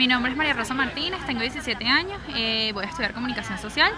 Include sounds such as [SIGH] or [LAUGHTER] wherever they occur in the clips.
Mi nombre es María Rosa Martínez, tengo 17 años, eh, voy a estudiar comunicación social.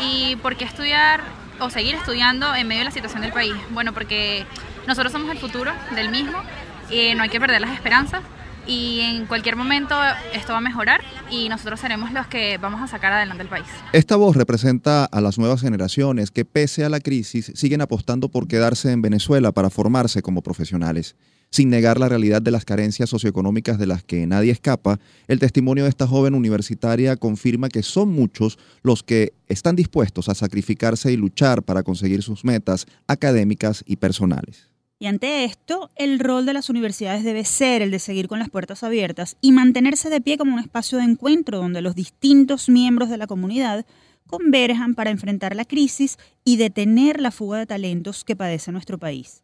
¿Y por qué estudiar o seguir estudiando en medio de la situación del país? Bueno, porque nosotros somos el futuro del mismo y no hay que perder las esperanzas y en cualquier momento esto va a mejorar y nosotros seremos los que vamos a sacar adelante el país. Esta voz representa a las nuevas generaciones que pese a la crisis siguen apostando por quedarse en Venezuela para formarse como profesionales. Sin negar la realidad de las carencias socioeconómicas de las que nadie escapa, el testimonio de esta joven universitaria confirma que son muchos los que están dispuestos a sacrificarse y luchar para conseguir sus metas académicas y personales. Y ante esto, el rol de las universidades debe ser el de seguir con las puertas abiertas y mantenerse de pie como un espacio de encuentro donde los distintos miembros de la comunidad converjan para enfrentar la crisis y detener la fuga de talentos que padece nuestro país.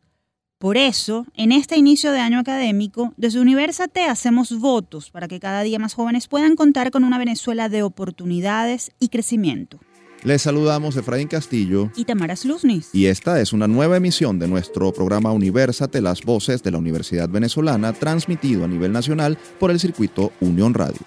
Por eso, en este inicio de año académico, desde Universate hacemos votos para que cada día más jóvenes puedan contar con una Venezuela de oportunidades y crecimiento. Les saludamos Efraín Castillo y Tamara Sluznis. Y esta es una nueva emisión de nuestro programa Universate, las voces de la Universidad Venezolana, transmitido a nivel nacional por el circuito Unión Radio.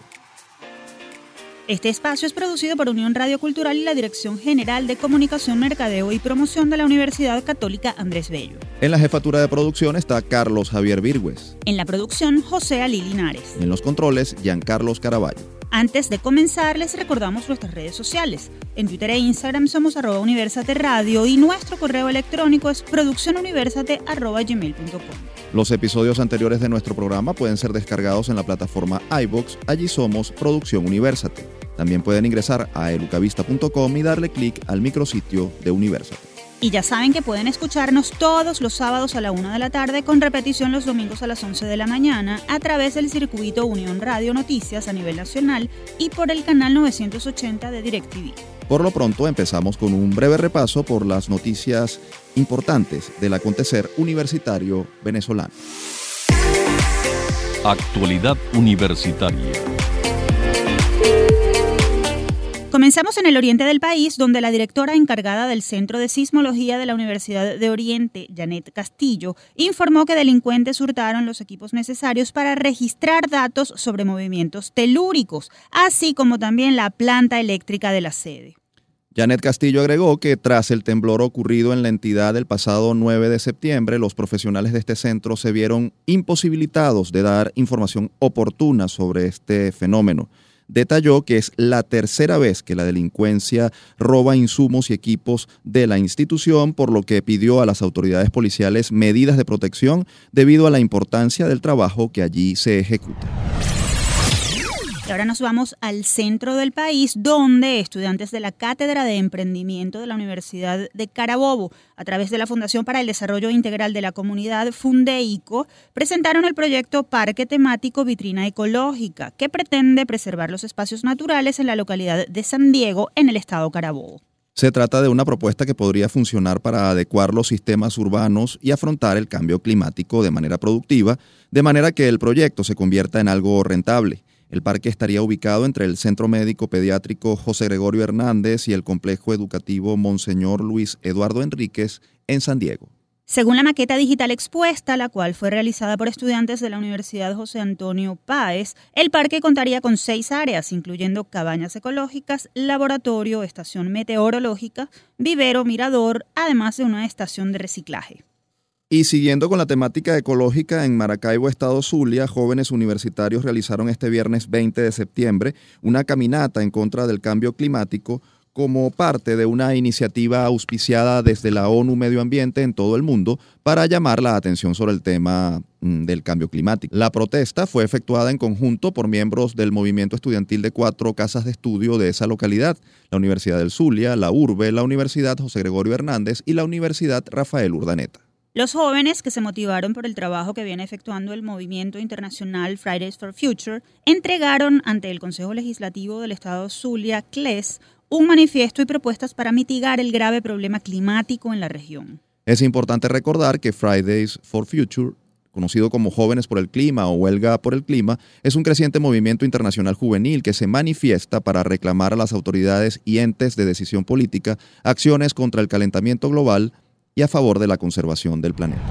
Este espacio es producido por Unión Radio Cultural y la Dirección General de Comunicación, Mercadeo y Promoción de la Universidad Católica Andrés Bello. En la jefatura de producción está Carlos Javier Virgües. En la producción, José Ali Linares. en los controles, Giancarlos Caraballo. Antes de comenzar, les recordamos nuestras redes sociales. En Twitter e Instagram somos arroba Universate Radio y nuestro correo electrónico es produccionuniversate.gmail.com. Los episodios anteriores de nuestro programa pueden ser descargados en la plataforma iBox. Allí somos Producción Universate. También pueden ingresar a educavista.com y darle clic al micrositio de Universate. Y ya saben que pueden escucharnos todos los sábados a la una de la tarde con repetición los domingos a las 11 de la mañana a través del circuito Unión Radio Noticias a nivel nacional y por el canal 980 de DirecTV. Por lo pronto empezamos con un breve repaso por las noticias importantes del acontecer universitario venezolano. Actualidad Universitaria. Comenzamos en el oriente del país, donde la directora encargada del Centro de Sismología de la Universidad de Oriente, Janet Castillo, informó que delincuentes hurtaron los equipos necesarios para registrar datos sobre movimientos telúricos, así como también la planta eléctrica de la sede. Janet Castillo agregó que tras el temblor ocurrido en la entidad el pasado 9 de septiembre, los profesionales de este centro se vieron imposibilitados de dar información oportuna sobre este fenómeno detalló que es la tercera vez que la delincuencia roba insumos y equipos de la institución, por lo que pidió a las autoridades policiales medidas de protección debido a la importancia del trabajo que allí se ejecuta. Ahora nos vamos al centro del país, donde estudiantes de la Cátedra de Emprendimiento de la Universidad de Carabobo, a través de la Fundación para el Desarrollo Integral de la Comunidad Fundeico, presentaron el proyecto Parque Temático Vitrina Ecológica, que pretende preservar los espacios naturales en la localidad de San Diego, en el estado Carabobo. Se trata de una propuesta que podría funcionar para adecuar los sistemas urbanos y afrontar el cambio climático de manera productiva, de manera que el proyecto se convierta en algo rentable. El parque estaría ubicado entre el Centro Médico Pediátrico José Gregorio Hernández y el Complejo Educativo Monseñor Luis Eduardo Enríquez en San Diego. Según la maqueta digital expuesta, la cual fue realizada por estudiantes de la Universidad José Antonio Páez, el parque contaría con seis áreas, incluyendo cabañas ecológicas, laboratorio, estación meteorológica, vivero, mirador, además de una estación de reciclaje. Y siguiendo con la temática ecológica, en Maracaibo, Estado Zulia, jóvenes universitarios realizaron este viernes 20 de septiembre una caminata en contra del cambio climático como parte de una iniciativa auspiciada desde la ONU Medio Ambiente en todo el mundo para llamar la atención sobre el tema mm, del cambio climático. La protesta fue efectuada en conjunto por miembros del movimiento estudiantil de cuatro casas de estudio de esa localidad, la Universidad del Zulia, la URBE, la Universidad José Gregorio Hernández y la Universidad Rafael Urdaneta. Los jóvenes que se motivaron por el trabajo que viene efectuando el movimiento internacional Fridays for Future entregaron ante el Consejo Legislativo del Estado Zulia, CLES, un manifiesto y propuestas para mitigar el grave problema climático en la región. Es importante recordar que Fridays for Future conocido como Jóvenes por el Clima o Huelga por el Clima, es un creciente movimiento internacional juvenil que se manifiesta para reclamar a las autoridades y entes de decisión política acciones contra el calentamiento global, y a favor de la conservación del planeta.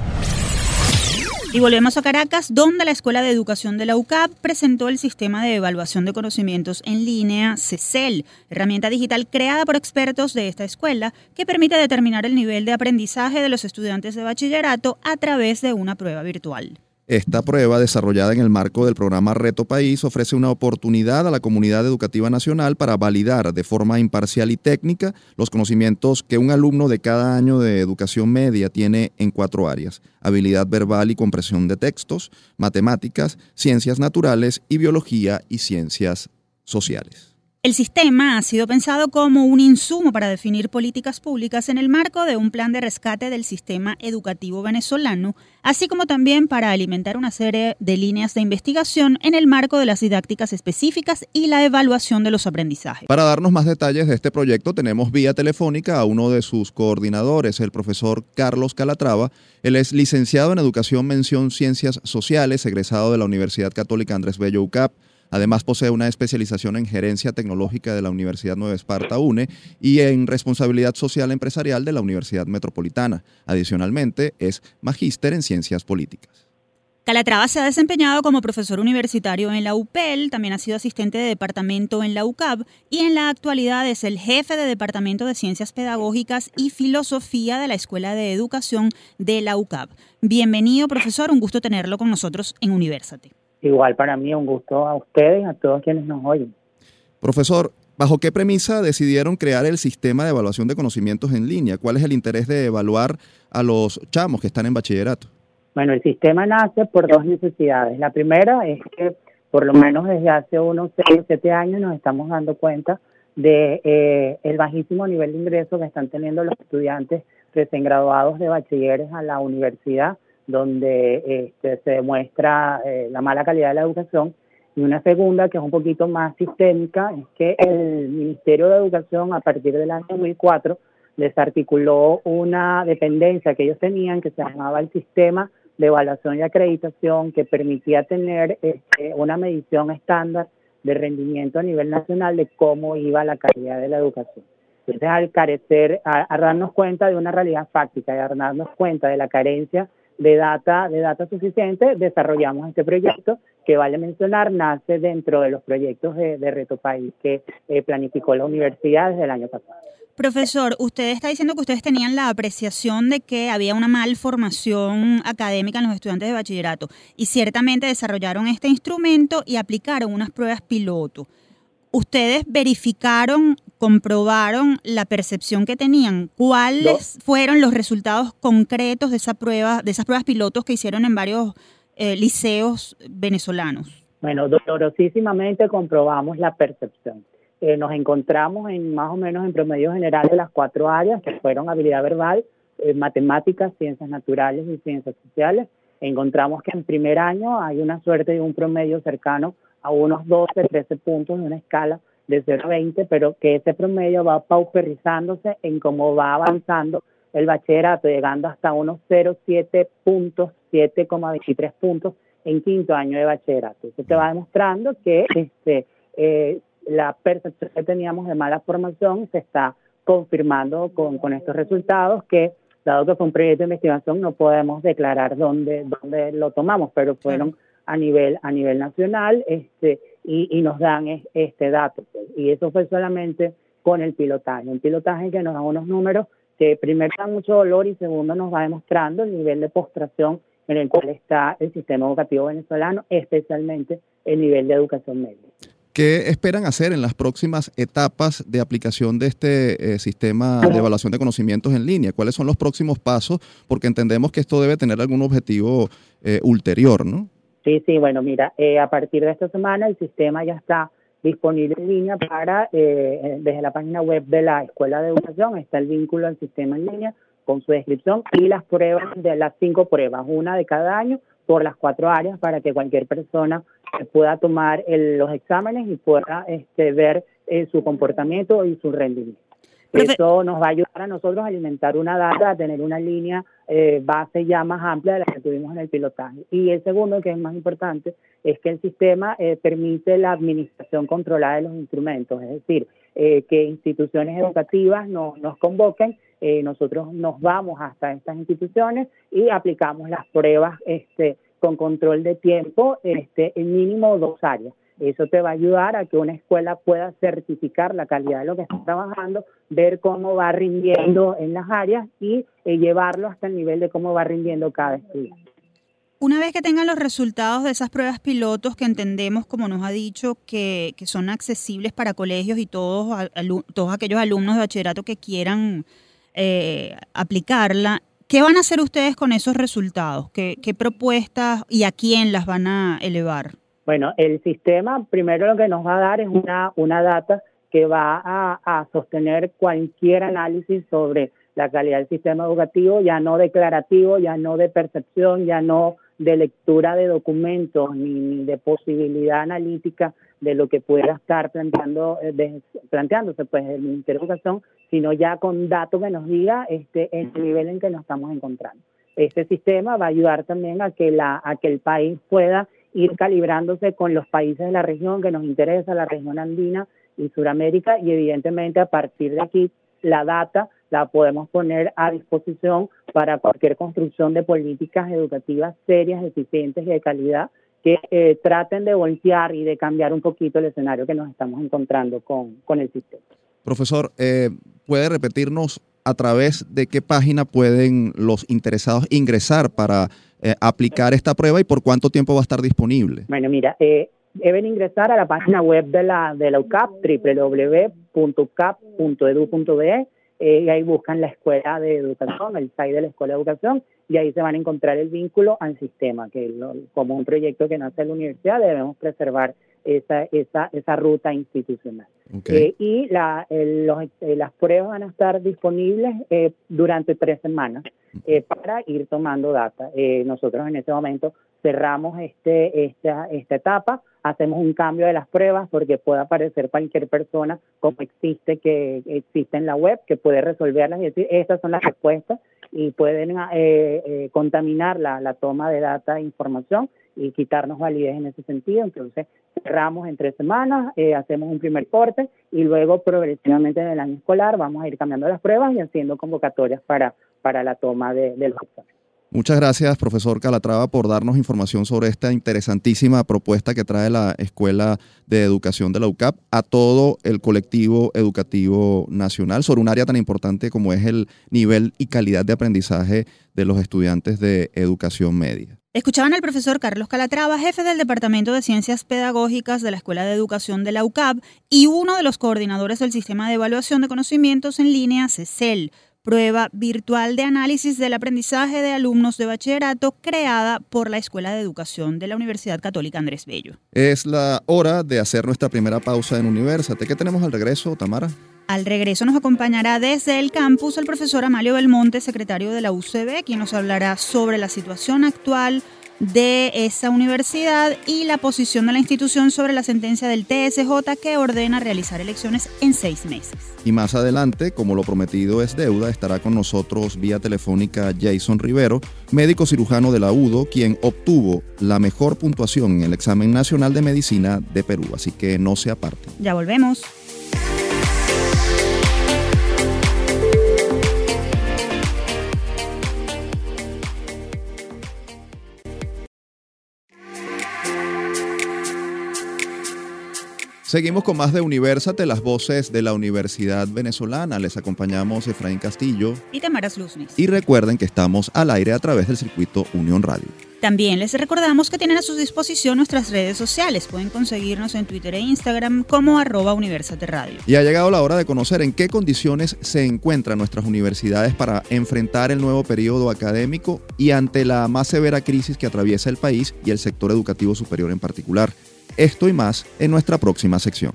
Y volvemos a Caracas, donde la Escuela de Educación de la UCAP presentó el sistema de evaluación de conocimientos en línea CECEL, herramienta digital creada por expertos de esta escuela que permite determinar el nivel de aprendizaje de los estudiantes de bachillerato a través de una prueba virtual. Esta prueba, desarrollada en el marco del programa Reto País, ofrece una oportunidad a la comunidad educativa nacional para validar de forma imparcial y técnica los conocimientos que un alumno de cada año de educación media tiene en cuatro áreas, habilidad verbal y compresión de textos, matemáticas, ciencias naturales y biología y ciencias sociales. El sistema ha sido pensado como un insumo para definir políticas públicas en el marco de un plan de rescate del sistema educativo venezolano, así como también para alimentar una serie de líneas de investigación en el marco de las didácticas específicas y la evaluación de los aprendizajes. Para darnos más detalles de este proyecto tenemos vía telefónica a uno de sus coordinadores, el profesor Carlos Calatrava. Él es licenciado en Educación Mención Ciencias Sociales, egresado de la Universidad Católica Andrés Bello UCAP Además, posee una especialización en gerencia tecnológica de la Universidad Nueva Esparta UNE y en responsabilidad social empresarial de la Universidad Metropolitana. Adicionalmente, es magíster en ciencias políticas. Calatrava se ha desempeñado como profesor universitario en la UPEL, también ha sido asistente de departamento en la UCAB y en la actualidad es el jefe de Departamento de Ciencias Pedagógicas y Filosofía de la Escuela de Educación de la UCAB. Bienvenido, profesor, un gusto tenerlo con nosotros en Universate. Igual para mí un gusto a ustedes y a todos quienes nos oyen. Profesor, ¿bajo qué premisa decidieron crear el sistema de evaluación de conocimientos en línea? ¿Cuál es el interés de evaluar a los chamos que están en bachillerato? Bueno, el sistema nace por dos necesidades. La primera es que por lo menos desde hace unos 6 o 7 años nos estamos dando cuenta de eh, el bajísimo nivel de ingreso que están teniendo los estudiantes recién graduados de bachilleres a la universidad donde este, se demuestra eh, la mala calidad de la educación. Y una segunda, que es un poquito más sistémica, es que el Ministerio de Educación, a partir del año 2004, desarticuló una dependencia que ellos tenían que se llamaba el Sistema de Evaluación y Acreditación, que permitía tener este, una medición estándar de rendimiento a nivel nacional de cómo iba la calidad de la educación. Entonces, al carecer, a, darnos cuenta de una realidad fáctica a darnos cuenta de la carencia de data, de data suficiente, desarrollamos este proyecto que vale mencionar, nace dentro de los proyectos de, Reto País que eh, planificó la universidad desde el año pasado. Profesor, usted está diciendo que ustedes tenían la apreciación de que había una malformación académica en los estudiantes de bachillerato y ciertamente desarrollaron este instrumento y aplicaron unas pruebas piloto. ¿Ustedes verificaron comprobaron la percepción que tenían. ¿Cuáles fueron los resultados concretos de esa prueba, de esas pruebas pilotos que hicieron en varios eh, liceos venezolanos? Bueno, dolorosísimamente comprobamos la percepción. Eh, nos encontramos en más o menos en promedio general de las cuatro áreas que fueron habilidad verbal, eh, matemáticas, ciencias naturales y ciencias sociales. Encontramos que en primer año hay una suerte de un promedio cercano a unos 12, 13 puntos de una escala de 0 a 20, pero que ese promedio va pauperizándose en cómo va avanzando el bachillerato, llegando hasta unos 0,7 puntos, 7,23 puntos en quinto año de bachillerato. Eso te va demostrando que este, eh, la percepción que teníamos de mala formación se está confirmando con, estos resultados que dado que fue un proyecto de investigación no podemos declarar dónde, dónde lo tomamos, pero fueron a nivel, a nivel nacional, este, y, nos dan este dato. Pues. Y eso fue solamente con el pilotaje. Un pilotaje que nos da unos números que primero da mucho dolor y segundo nos va demostrando el nivel de postración en el cual está el sistema educativo venezolano, especialmente el nivel de educación media. ¿Qué esperan hacer en las próximas etapas de aplicación de este eh, sistema de evaluación de conocimientos en línea? ¿Cuáles son los próximos pasos? Porque entendemos que esto debe tener algún objetivo eh, ulterior, ¿no? Sí, sí, bueno, mira, eh, a partir de esta semana el sistema ya está disponible en línea para, eh, desde la página web de la Escuela de Educación, está el vínculo al sistema en línea con su descripción y las pruebas de las cinco pruebas, una de cada año por las cuatro áreas para que cualquier persona pueda tomar los exámenes y pueda este, ver eh, su comportamiento y su rendimiento. Eso nos va a ayudar a nosotros a alimentar una data, a tener una línea eh, base ya más amplia de la que tuvimos en el pilotaje. Y el segundo, que es más importante, es que el sistema eh, permite la administración controlada de los instrumentos, es decir, eh, que instituciones educativas no, nos convoquen, nosotros nos vamos hasta estas instituciones y aplicamos las pruebas este, con control de tiempo este, en mínimo dos áreas. Eso te va a ayudar a que una escuela pueda certificar la calidad de lo que está trabajando, ver cómo va rindiendo en las áreas y eh, llevarlo hasta el nivel de cómo va rindiendo cada estudiante. Una vez que tengan los resultados de esas pruebas pilotos que entendemos, como nos ha dicho, que, son accesibles para colegios y todos, todos aquellos alumnos de bachillerato que quieran eh, aplicarla, ¿qué van a hacer ustedes con esos resultados? ¿Qué, ¿Qué propuestas y a quién las van a elevar? Bueno, el sistema primero lo que nos va a dar es una, una data que va a, sostener cualquier análisis sobre la calidad del sistema educativo, ya no declarativo, ya no de percepción, ya no de lectura de documentos ni, de posibilidad analítica de lo que pueda estar planteando, eh, planteándose pues el Ministerio de Educación, sino ya con datos que nos diga este, el nivel en que nos estamos encontrando. Este sistema va a ayudar también a que, la, a que el país pueda ir calibrándose con los países de la región que nos interesa, la región andina y Sudamérica, y evidentemente a partir de aquí la data la podemos poner a disposición para cualquier construcción de políticas educativas serias, eficientes y de calidad que eh, traten de voltear y de cambiar un poquito el escenario que nos estamos encontrando con, con el sistema. Profesor, eh, ¿puede repetirnos a través de qué página pueden los interesados ingresar para eh, aplicar esta prueba y por cuánto tiempo va a estar disponible? Bueno, mira, eh, deben ingresar a la página web de la, de la UCAP, www.ucap.edu.be, eh, y ahí buscan la escuela de educación, el site de la escuela de educación, y ahí se van a encontrar el vínculo al sistema, que como un proyecto que nace en la universidad debemos preservar esa, esa, esa ruta institucional. Eh, y la, los, eh, las pruebas van a estar disponibles eh, durante tres semanas para ir tomando data. nosotros en este momento cerramos este, esta, esta etapa, hacemos un cambio de las pruebas porque puede aparecer cualquier persona como existe que existe en la web que puede resolverlas y decir estas son las respuestas y pueden contaminar la, la toma de data e información y quitarnos validez en ese sentido. Entonces, cerramos en tres semanas, eh, hacemos un primer corte y luego progresivamente en el año escolar vamos a ir cambiando las pruebas y haciendo convocatorias para, para la toma de, los exámenes. Muchas gracias, profesor Calatrava, por darnos información sobre esta interesantísima propuesta que trae la Escuela de Educación de la UCAP a todo el colectivo educativo nacional sobre un área tan importante como es el nivel y calidad de aprendizaje de los estudiantes de educación media. Escuchaban al profesor Carlos Calatrava, jefe del Departamento de Ciencias Pedagógicas de la Escuela de Educación de la UCAP y uno de los coordinadores del Sistema de Evaluación de Conocimientos en Línea, CECEL, prueba virtual de análisis del aprendizaje de alumnos de bachillerato creada por la Escuela de Educación de la Universidad Católica Andrés Bello. Es la hora de hacer nuestra primera pausa en Universate. ¿Qué tenemos al regreso, Tamara? Al regreso nos acompañará desde el campus el profesor Amalio Belmonte, secretario de la UCB, quien nos hablará sobre la situación actual de esa universidad y la posición de la institución sobre la sentencia del TSJ que ordena realizar elecciones en seis meses. Y más adelante, como lo prometido es deuda, estará con nosotros vía telefónica Jason Rivero, médico cirujano de la UDO, quien obtuvo la mejor puntuación en el examen nacional de medicina de Perú. Así que no se aparte. Ya volvemos. Seguimos con más de Universate, las voces de la Universidad Venezolana. Les acompañamos Efraín Castillo y Tamaras Luznis. Y recuerden que estamos al aire a través del circuito Unión Radio. También les recordamos que tienen a su disposición nuestras redes sociales. Pueden conseguirnos en Twitter e Instagram como arroba Universate Radio. Y ha llegado la hora de conocer en qué condiciones se encuentran nuestras universidades para enfrentar el nuevo periodo académico y ante la más severa crisis que atraviesa el país y el sector educativo superior en particular. Esto y más en nuestra próxima sección.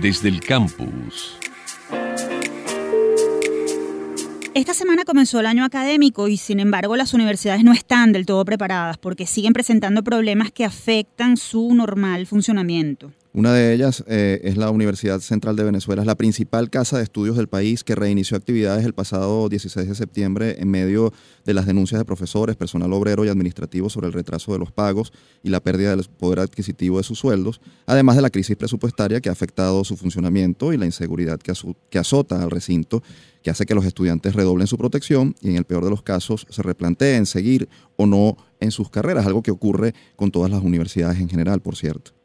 Desde el campus. Esta semana comenzó el año académico y sin embargo las universidades no están del todo preparadas porque siguen presentando problemas que afectan su normal funcionamiento. Una de ellas eh, es la Universidad Central de Venezuela, es la principal casa de estudios del país que reinició actividades el pasado 16 de septiembre en medio de las denuncias de profesores, personal obrero y administrativo sobre el retraso de los pagos y la pérdida del poder adquisitivo de sus sueldos, además de la crisis presupuestaria que ha afectado su funcionamiento y la inseguridad que, que azota al recinto, que hace que los estudiantes redoblen su protección y en el peor de los casos se replanteen seguir o no en sus carreras, algo que ocurre con todas las universidades en general, por cierto.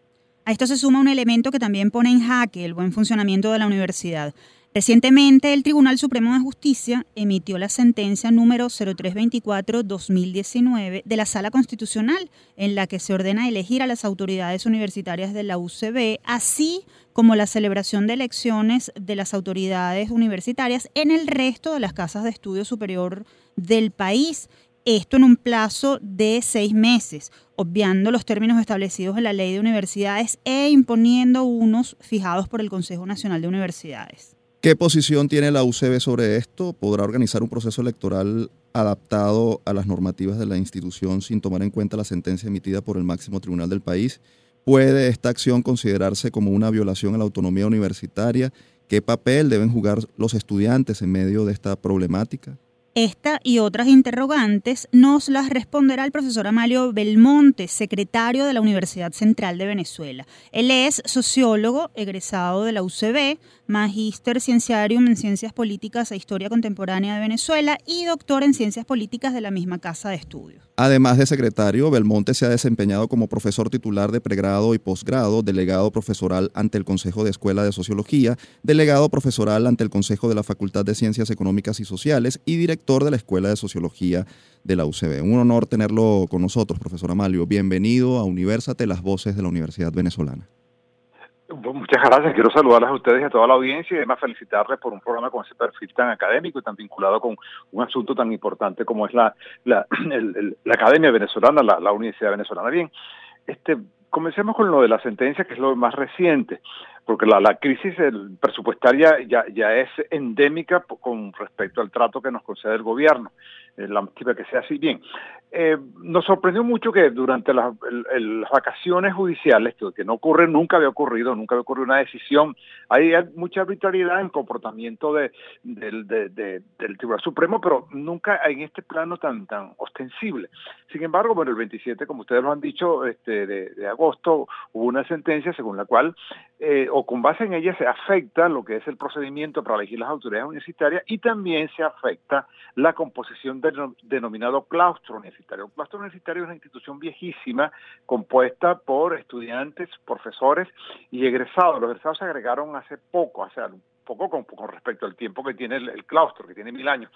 A esto se suma un elemento que también pone en jaque el buen funcionamiento de la universidad. Recientemente, el Tribunal Supremo de Justicia emitió la sentencia número 0324-2019 de la Sala Constitucional, en la que se ordena elegir a las autoridades universitarias de la UCB, así como la celebración de elecciones de las autoridades universitarias en el resto de las casas de estudio superior del país esto en un plazo de seis meses, obviando los términos establecidos en la ley de universidades e imponiendo unos fijados por el Consejo Nacional de Universidades. ¿Qué posición tiene la UCB sobre esto? ¿Podrá organizar un proceso electoral adaptado a las normativas de la institución sin tomar en cuenta la sentencia emitida por el máximo tribunal del país? ¿Puede esta acción considerarse como una violación a la autonomía universitaria? ¿Qué papel deben jugar los estudiantes en medio de esta problemática? Esta y otras interrogantes nos las responderá el profesor Amalio Belmonte, secretario de la Universidad Central de Venezuela. Él es sociólogo, egresado de la UCB, magíster cienciarium en Ciencias Políticas e Historia Contemporánea de Venezuela y doctor en Ciencias Políticas de la misma casa de estudios. Además de secretario, Belmonte se ha desempeñado como profesor titular de pregrado y posgrado, delegado profesoral ante el Consejo de Escuela de Sociología, delegado profesoral ante el Consejo de la Facultad de Ciencias Económicas y Sociales y director de la Escuela de Sociología de la UCB. Un honor tenerlo con nosotros, profesor Amalio. Bienvenido a Universate, las voces de la Universidad Venezolana. Muchas gracias. Quiero saludarles a ustedes y a toda la audiencia y además felicitarles por un programa con ese perfil tan académico y tan vinculado con un asunto tan importante como es la, la, [CLEARS THROAT] Academia Venezolana, la, Universidad Venezolana. Bien, este, comencemos con lo de la sentencia, que es lo más reciente, porque la, la crisis presupuestaria ya es endémica con respecto al trato que nos concede el gobierno. Eh, la que sea así. Bien, eh, nos sorprendió mucho que durante las, vacaciones judiciales, que, no ocurre, nunca había ocurrido, nunca había ocurrido una decisión, hay mucha arbitrariedad en el comportamiento de, del Tribunal Supremo, pero nunca en este plano tan, tan ostensible. Sin embargo, bueno, el 27, como ustedes lo han dicho, este, de, agosto hubo una sentencia según la cual, eh, o con base en ella, se afecta lo que es el procedimiento para elegir las autoridades universitarias y también se afecta la composición denominado claustro universitario. El claustro universitario es una institución viejísima compuesta por estudiantes, profesores y egresados. Los egresados se agregaron hace poco, hace poco con, respecto al tiempo que tiene el, claustro, que tiene mil años.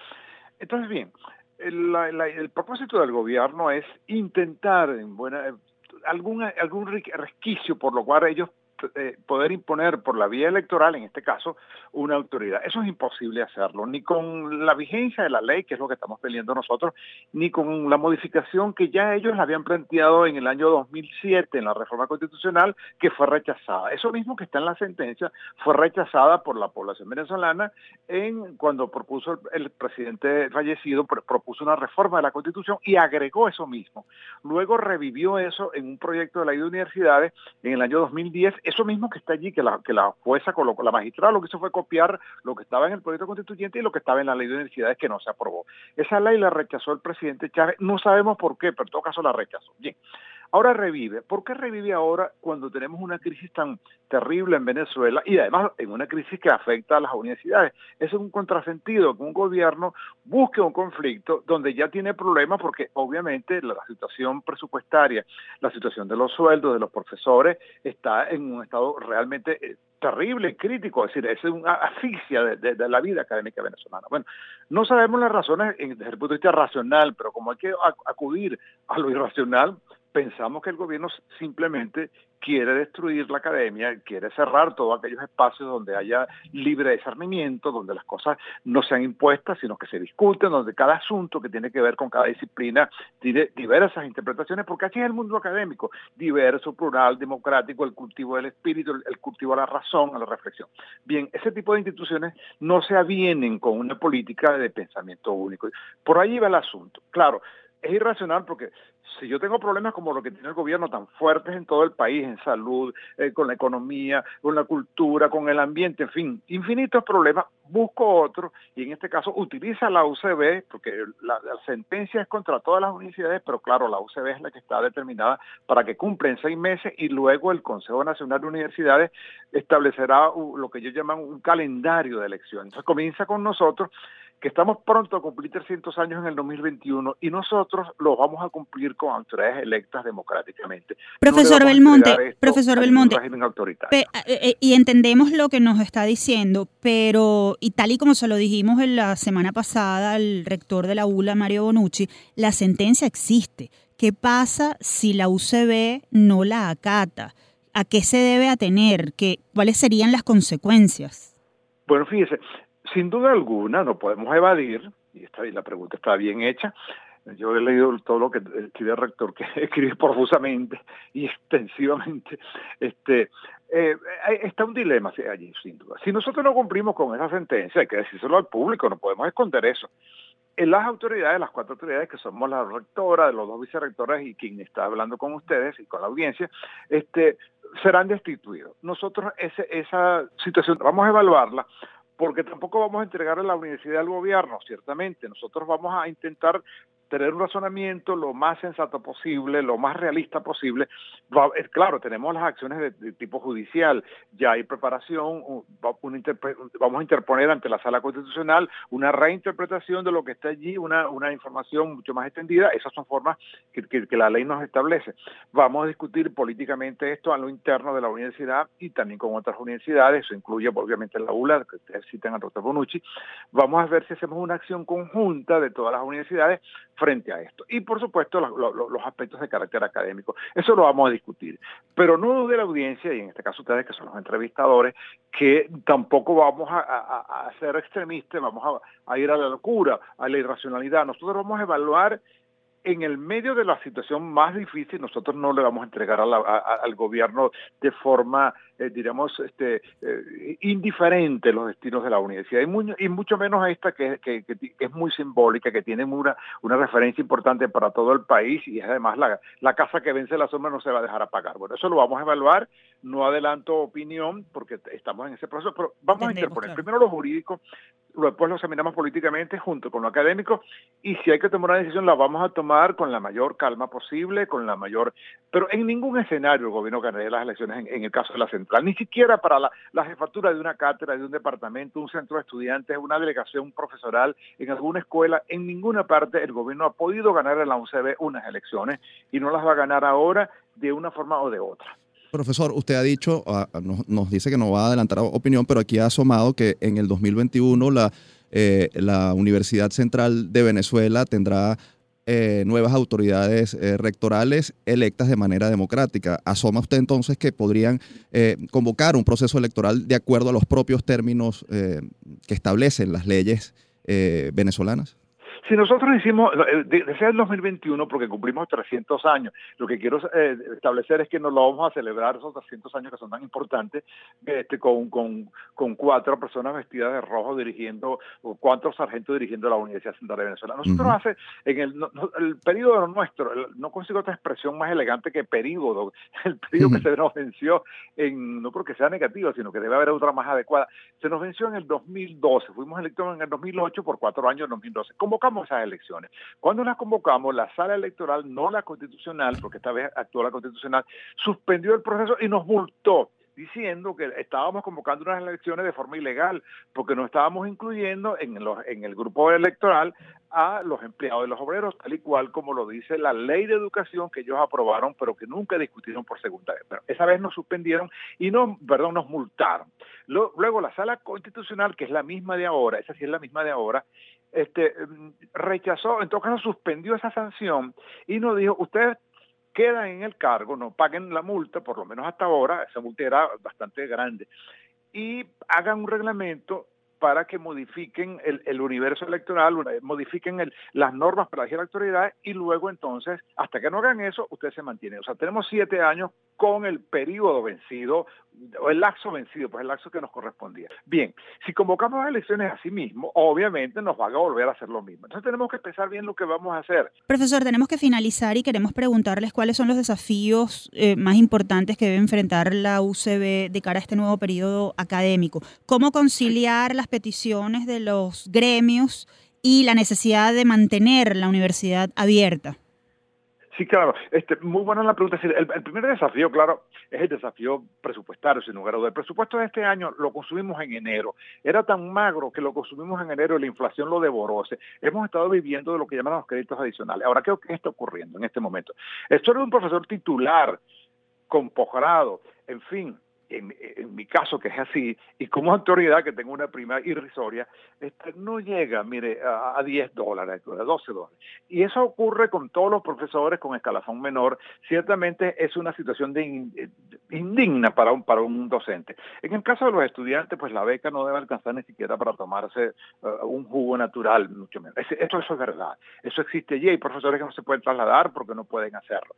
Entonces, bien, el, propósito del gobierno es intentar en buena algún, algún resquicio por lo cual ellos eh, poder imponer por la vía electoral, en este caso, una autoridad. Eso es imposible hacerlo, ni con la vigencia de la ley, que es lo que estamos peleando nosotros, ni con la modificación que ya ellos habían planteado en el año 2007 en la reforma constitucional, que fue rechazada. Eso mismo que está en la sentencia fue rechazada por la población venezolana en cuando propuso el, presidente fallecido, propuso una reforma de la constitución y agregó eso mismo. Luego revivió eso en un proyecto de ley de universidades en el año 2010 eso mismo que está allí, que la, que la jueza colocó, la magistrada lo que hizo fue copiar lo que estaba en el proyecto constituyente y lo que estaba en la ley de universidades que no se aprobó. Esa ley la rechazó el presidente Chávez, no sabemos por qué, pero en todo caso la rechazó. Bien, Ahora revive. ¿Por qué revive ahora cuando tenemos una crisis tan terrible en Venezuela y además en una crisis que afecta a las universidades? Es un contrasentido que un gobierno busque un conflicto donde ya tiene problemas porque obviamente la, situación presupuestaria, la situación de los sueldos de los profesores está en un estado realmente eh, terrible, crítico, es decir, es una asfixia de, la vida académica venezolana. Bueno, no sabemos las razones desde el punto de vista racional, pero como hay que acudir a lo irracional, pensamos que el gobierno simplemente quiere destruir la academia, quiere cerrar todos aquellos espacios donde haya libre discernimiento, donde las cosas no sean impuestas, sino que se discuten, donde cada asunto que tiene que ver con cada disciplina tiene diversas interpretaciones, porque así es el mundo académico, diverso, plural, democrático, el cultivo del espíritu, el cultivo a la razón, a la reflexión. Bien, ese tipo de instituciones no se avienen con una política de pensamiento único. Por ahí va el asunto. Claro, es irracional porque si yo tengo problemas como lo que tiene el gobierno tan fuertes en todo el país, en salud, eh, con la economía, con la cultura, con el ambiente, en fin, infinitos problemas, busco otro y en este caso utiliza la UCB, porque la, sentencia es contra todas las universidades, pero claro, la UCB es la que está determinada para que cumplen seis meses y luego el Consejo Nacional de Universidades establecerá lo que ellos llaman un calendario de elecciones. Entonces comienza con nosotros que estamos pronto a cumplir 300 años en el 2021 y nosotros los vamos a cumplir con autoridades electas democráticamente. Profesor Belmonte, profesor Belmonte, eh, eh, y entendemos lo que nos está diciendo, pero y tal y como se lo dijimos en la semana pasada al rector de la ULA, Mario Bonucci, la sentencia existe. ¿Qué pasa si la UCB no la acata? ¿A qué se debe atener? ¿Qué, ¿Cuáles serían las consecuencias? Bueno, fíjese, sin duda alguna, no podemos evadir, y esta, la pregunta está bien hecha, yo he leído todo lo que escribe el rector, que [LAUGHS] escribe profusamente y extensivamente. Este, eh, está un dilema allí, sin duda. Si nosotros no cumplimos con esa sentencia, hay que decírselo al público, no podemos esconder eso. En las autoridades, las cuatro autoridades que somos la rectora, los dos vicerrectores y quien está hablando con ustedes y con la audiencia, este, serán destituidos. Nosotros esa situación vamos a evaluarla porque tampoco vamos a entregarle la universidad al gobierno, ciertamente. Nosotros vamos a intentar tener un razonamiento lo más sensato posible, lo más realista posible. Claro, tenemos las acciones de, tipo judicial, ya hay preparación, vamos a interponer ante la sala constitucional una reinterpretación de lo que está allí, una, una información mucho más extendida, esas son formas que, la ley nos establece. Vamos a discutir políticamente esto a lo interno de la universidad y también con otras universidades, eso incluye obviamente la ULA, que ustedes citan al doctor Bonucci, vamos a ver si hacemos una acción conjunta de todas las universidades frente a esto. Y por supuesto los aspectos de carácter académico. Eso lo vamos a discutir. Pero no de la audiencia, y en este caso ustedes que son los entrevistadores, que tampoco vamos a, ser extremistas, vamos a ir a la locura, a la irracionalidad. Nosotros vamos a evaluar en el medio de la situación más difícil, nosotros no le vamos a entregar al gobierno de forma, eh, diríamos, este, eh, indiferente los destinos de la universidad, y, mucho menos esta que, es muy simbólica, que tiene una, una referencia importante para todo el país y además la, la casa que vence la sombra no se va a dejar apagar. Bueno, eso lo vamos a evaluar, no adelanto opinión porque estamos en ese proceso, pero vamos a interponer primero lo jurídico, después lo examinamos políticamente junto con lo académico y si hay que tomar una decisión la vamos a tomar con la mayor calma posible, con la mayor... Pero en ningún escenario el gobierno ganaría las elecciones en, el caso de la central, ni siquiera para la, la, jefatura de una cátedra, de un departamento, un centro de estudiantes, una delegación profesoral, en alguna escuela, en ninguna parte el gobierno ha podido ganar en la UCB unas elecciones y no las va a ganar ahora de una forma o de otra. Profesor, usted ha dicho, ah, nos, dice que no va a adelantar opinión, pero aquí ha asomado que en el 2021 la, eh, la Universidad Central de Venezuela tendrá eh, nuevas autoridades eh, rectorales electas de manera democrática. ¿Asoma usted entonces que podrían convocar un proceso electoral de acuerdo a los propios términos que establecen las leyes venezolanas? Si nosotros hicimos, eh, desde el 2021, porque cumplimos 300 años, lo que quiero eh, establecer es que nos lo vamos a celebrar esos 300 años que son tan importantes, este, con, con, con cuatro personas vestidas de rojo dirigiendo, o cuatro sargentos dirigiendo la Universidad Central de Venezuela. Nosotros hace, en el, el periodo nuestro, no consigo otra expresión más elegante que periodo, [LAUGHS] el periodo que se nos venció, en, no porque sea negativo, sino que debe haber otra más adecuada, se nos venció en el 2012, fuimos electos en el 2008 por cuatro años en 2012. Convocamos esas elecciones. Cuando las convocamos, la sala electoral, no la constitucional, porque esta vez actuó la constitucional, suspendió el proceso y nos multó diciendo que estábamos convocando unas elecciones de forma ilegal, porque no estábamos incluyendo en, el grupo electoral a los empleados de los obreros, tal y cual como lo dice la ley de educación que ellos aprobaron, pero que nunca discutieron por segunda vez. Pero esa vez nos suspendieron y no, perdón, nos multaron. Luego la sala constitucional, que es la misma de ahora, esa sí es la misma de ahora, este, mm, rechazó, en todo caso suspendió esa sanción y nos dijo, ustedes quedan en el cargo, no paguen la multa, por lo menos hasta ahora, esa multa era bastante grande, y hagan un reglamento para que modifiquen el, universo electoral, modifiquen las normas para elegir autoridades y luego entonces, hasta que no hagan eso, usted se mantiene. O sea, tenemos siete años con el periodo vencido, o el laxo vencido, pues el laxo que nos correspondía. Bien, si convocamos elecciones a sí mismo, obviamente nos van a volver a hacer lo mismo. Entonces tenemos que pensar bien lo que vamos a hacer. Profesor, tenemos que finalizar y queremos preguntarles cuáles son los desafíos eh, más importantes que debe enfrentar la UCB de cara a este nuevo periodo académico. ¿Cómo conciliar las peticiones de los gremios y la necesidad de mantener la universidad abierta? Sí, claro. Este, muy buena la pregunta. El, primer desafío, claro, es el desafío presupuestario, sin lugar a dudas. El presupuesto de este año lo consumimos en enero. Era tan magro que lo consumimos en enero y la inflación lo devoró. hemos estado viviendo de lo que llaman los créditos adicionales. Ahora, ¿qué, ¿qué está ocurriendo en este momento? Esto era un profesor titular con posgrado, en fin, en, mi caso que es así, y como autoridad que tengo una prima irrisoria, este, no llega, mire, a, 10 dólares, a 12 dólares. Y eso ocurre con todos los profesores con escalafón menor. Ciertamente es una situación de indigna para un, para un docente. En el caso de los estudiantes, pues la beca no debe alcanzar ni siquiera para tomarse uh, un jugo natural, mucho menos. Esto, eso es verdad. Eso existe allí. Hay profesores que no se pueden trasladar porque no pueden hacerlo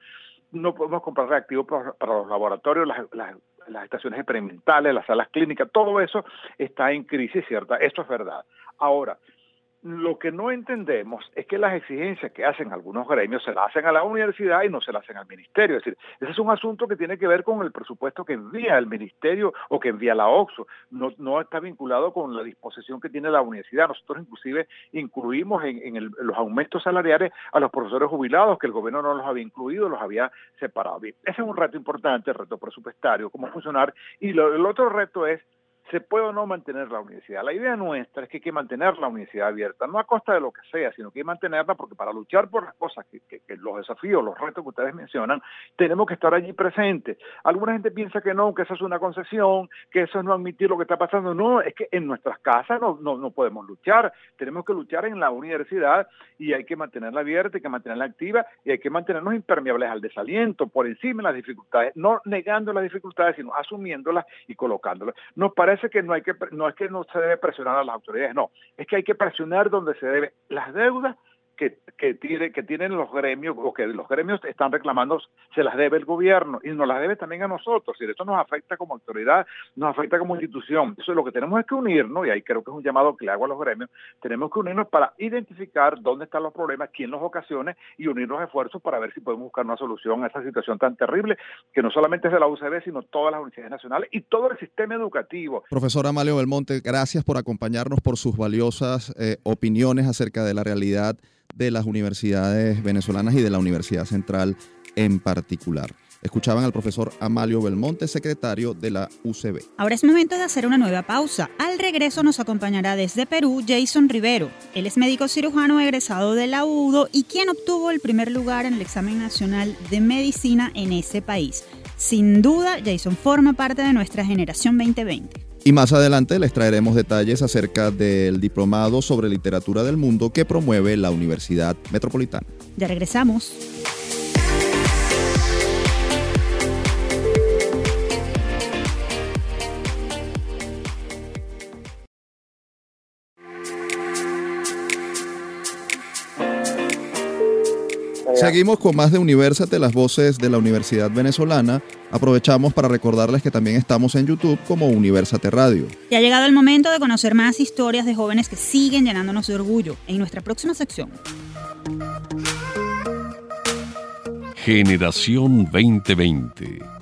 no podemos comprar reactivos para, los laboratorios, las, las, estaciones experimentales, las salas clínicas, todo eso está en crisis, ¿cierta? Esto es verdad. Ahora, lo que no entendemos es que las exigencias que hacen algunos gremios se las hacen a la universidad y no se las hacen al ministerio. Es decir, ese es un asunto que tiene que ver con el presupuesto que envía el ministerio o que envía la OXO. No, no está vinculado con la disposición que tiene la universidad. Nosotros inclusive incluimos en, los aumentos salariales a los profesores jubilados, que el gobierno no los había incluido, los había separado. Ese es un reto importante, el reto presupuestario, cómo funcionar. Y el otro reto es se puede o no mantener la universidad. La idea nuestra es que hay que mantener la universidad abierta, no a costa de lo que sea, sino que hay que mantenerla porque para luchar por las cosas, que, los desafíos, los retos que ustedes mencionan, tenemos que estar allí presentes. Alguna gente piensa que no, que eso es una concesión, que eso es no admitir lo que está pasando. No, es que en nuestras casas no, no, no podemos luchar, tenemos que luchar en la universidad y hay que mantenerla abierta, hay que mantenerla activa y hay que mantenernos impermeables al desaliento, por encima de las dificultades, no negando las dificultades, sino asumiéndolas y colocándolas. Nos parece que no hay que no es que no se debe presionar a las autoridades, no, es que hay que presionar donde se debe. Las deudas que, que, tiene, que tienen los gremios o que los gremios están reclamando se las debe el gobierno y nos las debe también a nosotros. Y esto nos afecta como autoridad, nos afecta como institución. Eso es lo que tenemos es que unirnos, y ahí creo que es un llamado que le hago a los gremios, tenemos que unirnos para identificar dónde están los problemas, quién los ocasiona y unir los esfuerzos para ver si podemos buscar una solución a esta situación tan terrible que no solamente es de la UCB, sino todas las universidades nacionales y todo el sistema educativo. Profesor Amalio Belmonte, gracias por acompañarnos, por sus valiosas eh, opiniones acerca de la realidad de las universidades venezolanas y de la Universidad Central en particular. Escuchaban al profesor Amalio Belmonte, secretario de la UCB. Ahora es momento de hacer una nueva pausa. Al regreso nos acompañará desde Perú Jason Rivero. Él es médico cirujano egresado de la UDO y quien obtuvo el primer lugar en el examen nacional de medicina en ese país. Sin duda, Jason forma parte de nuestra generación 2020. Y más adelante les traeremos detalles acerca del diplomado sobre literatura del mundo que promueve la Universidad Metropolitana. Ya regresamos. Seguimos con más de Universate, las voces de la Universidad Venezolana. Aprovechamos para recordarles que también estamos en YouTube como Universate Radio. Y ha llegado el momento de conocer más historias de jóvenes que siguen llenándonos de orgullo en nuestra próxima sección. Generación 2020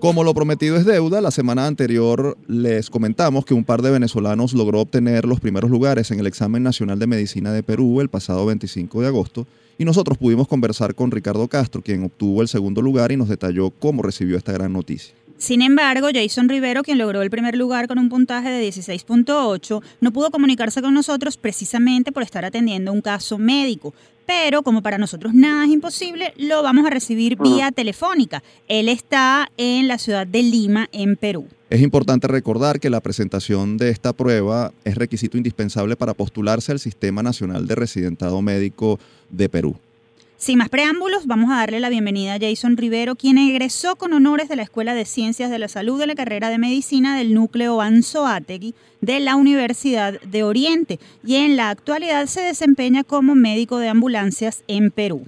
como lo prometido es deuda, la semana anterior les comentamos que un par de venezolanos logró obtener los primeros lugares en el examen nacional de medicina de Perú el pasado 25 de agosto y nosotros pudimos conversar con Ricardo Castro, quien obtuvo el segundo lugar y nos detalló cómo recibió esta gran noticia. Sin embargo, Jason Rivero, quien logró el primer lugar con un puntaje de 16.8, no pudo comunicarse con nosotros precisamente por estar atendiendo un caso médico pero como para nosotros nada es imposible, lo vamos a recibir vía telefónica. Él está en la ciudad de Lima, en Perú. Es importante recordar que la presentación de esta prueba es requisito indispensable para postularse al Sistema Nacional de Residentado Médico de Perú. Sin más preámbulos, vamos a darle la bienvenida a Jason Rivero, quien egresó con honores de la Escuela de Ciencias de la Salud de la carrera de Medicina del núcleo Anzoátegui de la Universidad de Oriente y en la actualidad se desempeña como médico de ambulancias en Perú.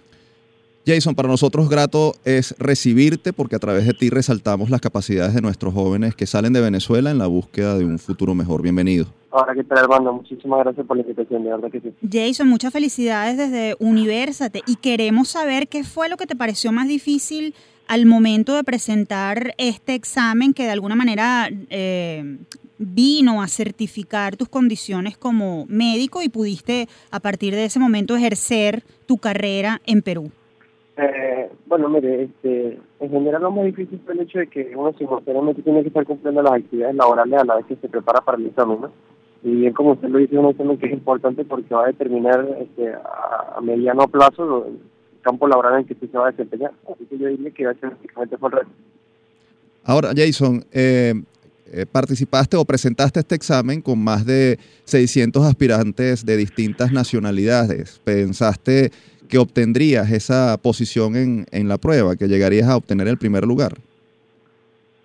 Jason, para nosotros grato es recibirte porque a través de ti resaltamos las capacidades de nuestros jóvenes que salen de Venezuela en la búsqueda de un futuro mejor. Bienvenido. Ahora, ¿qué tal, Armando? Muchísimas gracias por la invitación, de verdad que sí. Jason, muchas felicidades desde Universate y queremos saber qué fue lo que te pareció más difícil al momento de presentar este examen que de alguna manera eh, vino a certificar tus condiciones como médico y pudiste a partir de ese momento ejercer tu carrera en Perú. Eh, bueno, mire, este, en general lo más difícil es el hecho de que uno simultáneamente tiene que estar cumpliendo las actividades laborales a la vez que se prepara para el examen, ¿no? Y bien, como usted lo dice, un examen que es importante porque va a determinar este, a, mediano plazo el campo laboral en que se va a desempeñar. Así que yo diría que ser básicamente por reto. Ahora, Jason, eh, eh, participaste o presentaste este examen con más de 600 aspirantes de distintas nacionalidades. ¿Pensaste que obtendrías esa posición en, en la prueba, que llegarías a obtener el primer lugar?